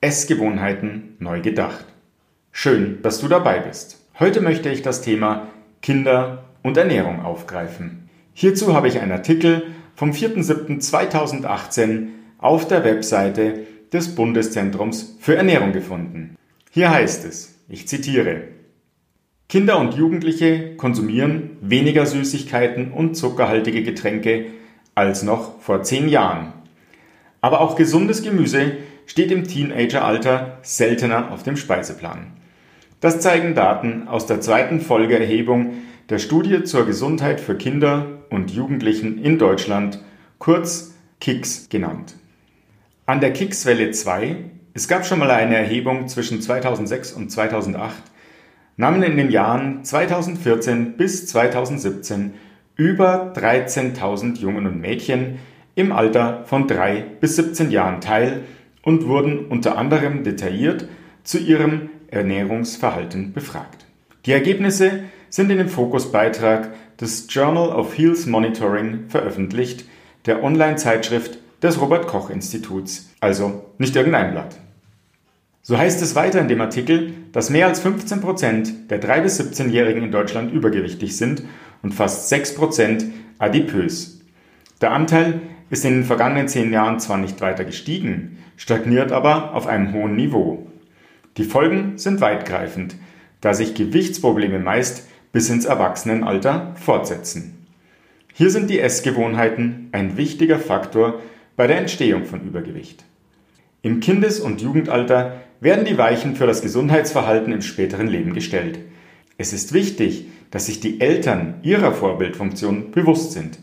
Essgewohnheiten neu gedacht. Schön, dass du dabei bist. Heute möchte ich das Thema Kinder und Ernährung aufgreifen. Hierzu habe ich einen Artikel vom 4.7.2018 auf der Webseite des Bundeszentrums für Ernährung gefunden. Hier heißt es, ich zitiere, Kinder und Jugendliche konsumieren weniger Süßigkeiten und zuckerhaltige Getränke als noch vor zehn Jahren. Aber auch gesundes Gemüse steht im Teenageralter seltener auf dem Speiseplan. Das zeigen Daten aus der zweiten Folgeerhebung der Studie zur Gesundheit für Kinder und Jugendlichen in Deutschland, kurz KICS genannt. An der KICS-Welle 2, es gab schon mal eine Erhebung zwischen 2006 und 2008, nahmen in den Jahren 2014 bis 2017 über 13.000 Jungen und Mädchen im Alter von 3 bis 17 Jahren teil und wurden unter anderem detailliert zu ihrem Ernährungsverhalten befragt. Die Ergebnisse sind in dem Fokusbeitrag des Journal of Health Monitoring veröffentlicht, der Online-Zeitschrift des Robert Koch Instituts, also nicht irgendein Blatt. So heißt es weiter in dem Artikel, dass mehr als 15 Prozent der 3- bis 17-Jährigen in Deutschland übergewichtig sind und fast 6 Prozent adipös. Der Anteil ist in den vergangenen zehn Jahren zwar nicht weiter gestiegen, stagniert aber auf einem hohen Niveau. Die Folgen sind weitgreifend, da sich Gewichtsprobleme meist bis ins Erwachsenenalter fortsetzen. Hier sind die Essgewohnheiten ein wichtiger Faktor bei der Entstehung von Übergewicht. Im Kindes- und Jugendalter werden die Weichen für das Gesundheitsverhalten im späteren Leben gestellt. Es ist wichtig, dass sich die Eltern ihrer Vorbildfunktion bewusst sind.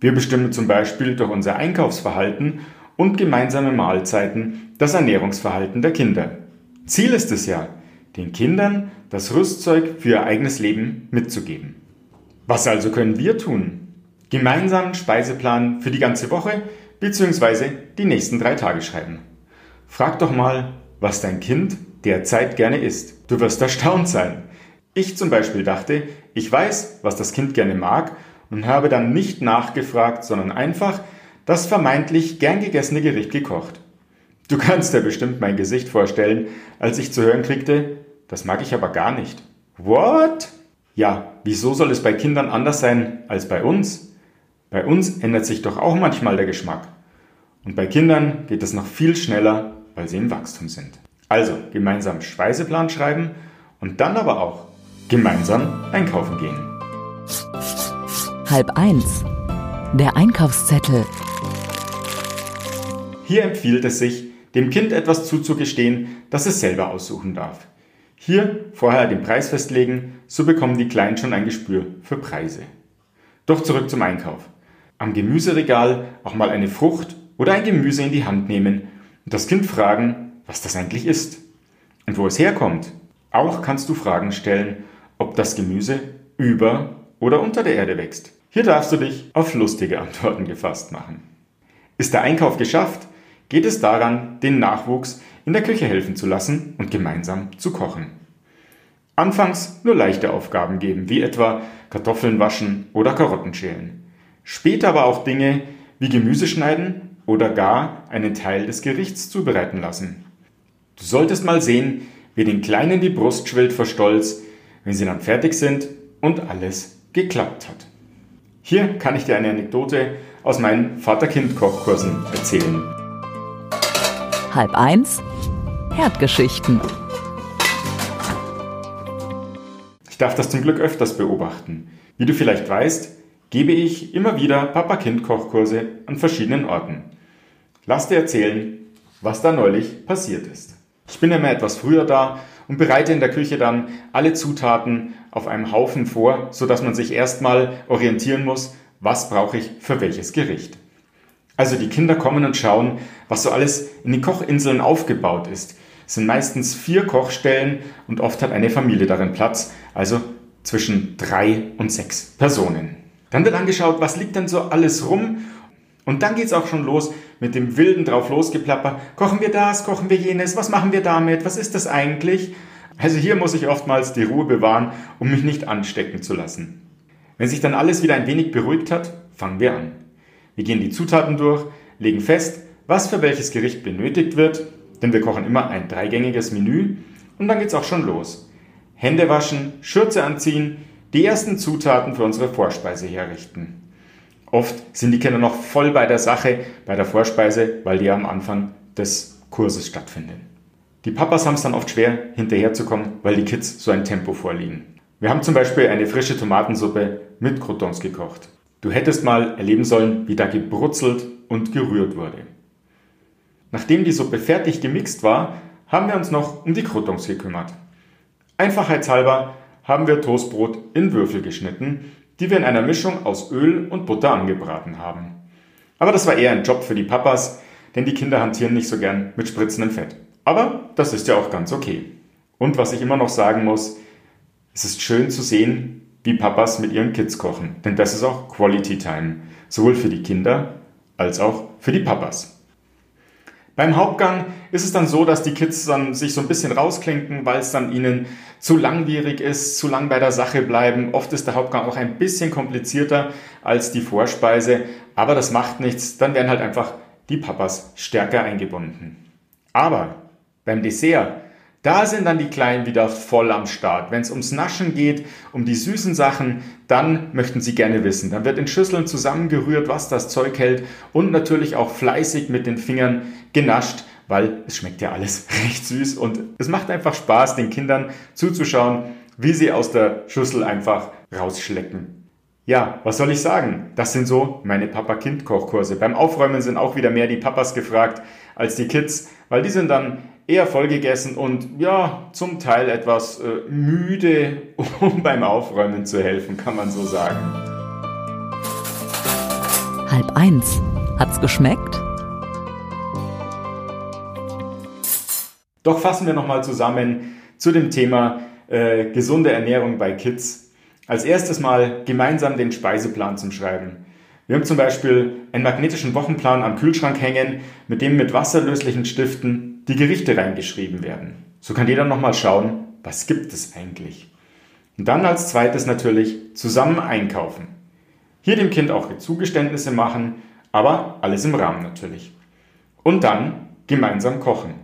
Wir bestimmen zum Beispiel durch unser Einkaufsverhalten und gemeinsame Mahlzeiten das Ernährungsverhalten der Kinder. Ziel ist es ja, den Kindern das Rüstzeug für ihr eigenes Leben mitzugeben. Was also können wir tun? Gemeinsamen Speiseplan für die ganze Woche bzw. die nächsten drei Tage schreiben. Frag doch mal, was dein Kind derzeit gerne isst. Du wirst erstaunt sein. Ich zum Beispiel dachte, ich weiß, was das Kind gerne mag und habe dann nicht nachgefragt, sondern einfach das vermeintlich gern gegessene Gericht gekocht. Du kannst dir bestimmt mein Gesicht vorstellen, als ich zu hören kriegte, das mag ich aber gar nicht. What? Ja, wieso soll es bei Kindern anders sein als bei uns? Bei uns ändert sich doch auch manchmal der Geschmack. Und bei Kindern geht es noch viel schneller, weil sie im Wachstum sind. Also gemeinsam Speiseplan schreiben und dann aber auch gemeinsam einkaufen gehen. Halb eins. Der Einkaufszettel. Hier empfiehlt es sich, dem Kind etwas zuzugestehen, das es selber aussuchen darf. Hier vorher den Preis festlegen, so bekommen die Kleinen schon ein Gespür für Preise. Doch zurück zum Einkauf. Am Gemüseregal auch mal eine Frucht oder ein Gemüse in die Hand nehmen und das Kind fragen, was das eigentlich ist und wo es herkommt. Auch kannst du Fragen stellen, ob das Gemüse über oder unter der Erde wächst. Hier darfst du dich auf lustige Antworten gefasst machen. Ist der Einkauf geschafft, geht es daran, den Nachwuchs in der Küche helfen zu lassen und gemeinsam zu kochen. Anfangs nur leichte Aufgaben geben, wie etwa Kartoffeln waschen oder Karotten schälen. Später aber auch Dinge wie Gemüse schneiden oder gar einen Teil des Gerichts zubereiten lassen. Du solltest mal sehen, wie den Kleinen die Brust schwillt vor Stolz, wenn sie dann fertig sind und alles geklappt hat. Hier kann ich dir eine Anekdote aus meinen Vater-Kind-Kochkursen erzählen. Halb eins Herdgeschichten. Ich darf das zum Glück öfters beobachten. Wie du vielleicht weißt, gebe ich immer wieder Papa-Kind-Kochkurse an verschiedenen Orten. Lass dir erzählen, was da neulich passiert ist. Ich bin immer etwas früher da und bereite in der Küche dann alle Zutaten auf einem Haufen vor, so dass man sich erstmal orientieren muss, was brauche ich für welches Gericht. Also die Kinder kommen und schauen, was so alles in den Kochinseln aufgebaut ist. Es sind meistens vier Kochstellen und oft hat eine Familie darin Platz, also zwischen drei und sechs Personen. Dann wird angeschaut, was liegt denn so alles rum und dann geht es auch schon los mit dem wilden drauf losgeplapper. Kochen wir das, kochen wir jenes, was machen wir damit, was ist das eigentlich? Also hier muss ich oftmals die Ruhe bewahren, um mich nicht anstecken zu lassen. Wenn sich dann alles wieder ein wenig beruhigt hat, fangen wir an. Wir gehen die Zutaten durch, legen fest, was für welches Gericht benötigt wird, denn wir kochen immer ein dreigängiges Menü und dann geht's auch schon los. Hände waschen, Schürze anziehen, die ersten Zutaten für unsere Vorspeise herrichten. Oft sind die Kinder noch voll bei der Sache, bei der Vorspeise, weil die ja am Anfang des Kurses stattfinden. Die Papas haben es dann oft schwer, hinterherzukommen, weil die Kids so ein Tempo vorliegen. Wir haben zum Beispiel eine frische Tomatensuppe mit Croutons gekocht. Du hättest mal erleben sollen, wie da gebrutzelt und gerührt wurde. Nachdem die Suppe fertig gemixt war, haben wir uns noch um die Croutons gekümmert. Einfachheitshalber haben wir Toastbrot in Würfel geschnitten, die wir in einer Mischung aus Öl und Butter angebraten haben. Aber das war eher ein Job für die Papas, denn die Kinder hantieren nicht so gern mit spritzendem Fett. Aber das ist ja auch ganz okay. Und was ich immer noch sagen muss, es ist schön zu sehen, wie Papas mit ihren Kids kochen, denn das ist auch Quality Time, sowohl für die Kinder als auch für die Papas. Beim Hauptgang ist es dann so, dass die Kids dann sich so ein bisschen rausklinken, weil es dann ihnen zu langwierig ist, zu lang bei der Sache bleiben. Oft ist der Hauptgang auch ein bisschen komplizierter als die Vorspeise, aber das macht nichts, dann werden halt einfach die Papas stärker eingebunden. Aber beim Dessert da sind dann die Kleinen wieder voll am Start. Wenn es ums Naschen geht, um die süßen Sachen, dann möchten sie gerne wissen. Dann wird in Schüsseln zusammengerührt, was das Zeug hält und natürlich auch fleißig mit den Fingern genascht, weil es schmeckt ja alles recht süß und es macht einfach Spaß, den Kindern zuzuschauen, wie sie aus der Schüssel einfach rausschlecken. Ja, was soll ich sagen? Das sind so meine Papa-Kind-Kochkurse. Beim Aufräumen sind auch wieder mehr die Papas gefragt als die Kids, weil die sind dann eher vollgegessen und ja, zum Teil etwas äh, müde, um beim Aufräumen zu helfen, kann man so sagen. Halb eins. Hat's geschmeckt? Doch fassen wir nochmal zusammen zu dem Thema äh, gesunde Ernährung bei Kids. Als erstes mal gemeinsam den Speiseplan zum Schreiben. Wir haben zum Beispiel einen magnetischen Wochenplan am Kühlschrank hängen, mit dem mit wasserlöslichen Stiften die Gerichte reingeschrieben werden. So kann jeder nochmal schauen, was gibt es eigentlich. Und dann als zweites natürlich zusammen einkaufen. Hier dem Kind auch Zugeständnisse machen, aber alles im Rahmen natürlich. Und dann gemeinsam kochen.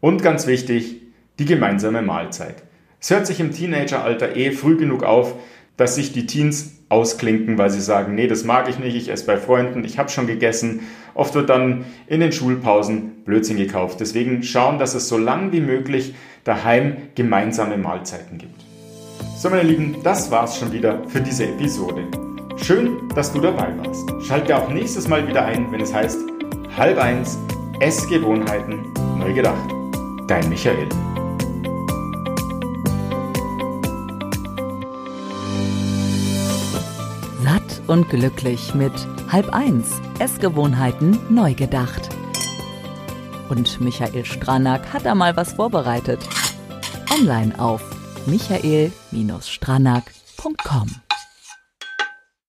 Und ganz wichtig, die gemeinsame Mahlzeit. Es hört sich im Teenageralter eh früh genug auf, dass sich die Teens ausklinken, weil sie sagen, nee, das mag ich nicht, ich esse bei Freunden, ich habe schon gegessen. Oft wird dann in den Schulpausen Blödsinn gekauft. Deswegen schauen, dass es so lang wie möglich daheim gemeinsame Mahlzeiten gibt. So, meine Lieben, das war's schon wieder für diese Episode. Schön, dass du dabei warst. Schalte auch nächstes Mal wieder ein, wenn es heißt halb eins Essgewohnheiten neu gedacht. Dein Michael. Und glücklich mit Halb eins Essgewohnheiten neu gedacht. Und Michael Stranack hat da mal was vorbereitet. Online auf michael-stranack.com.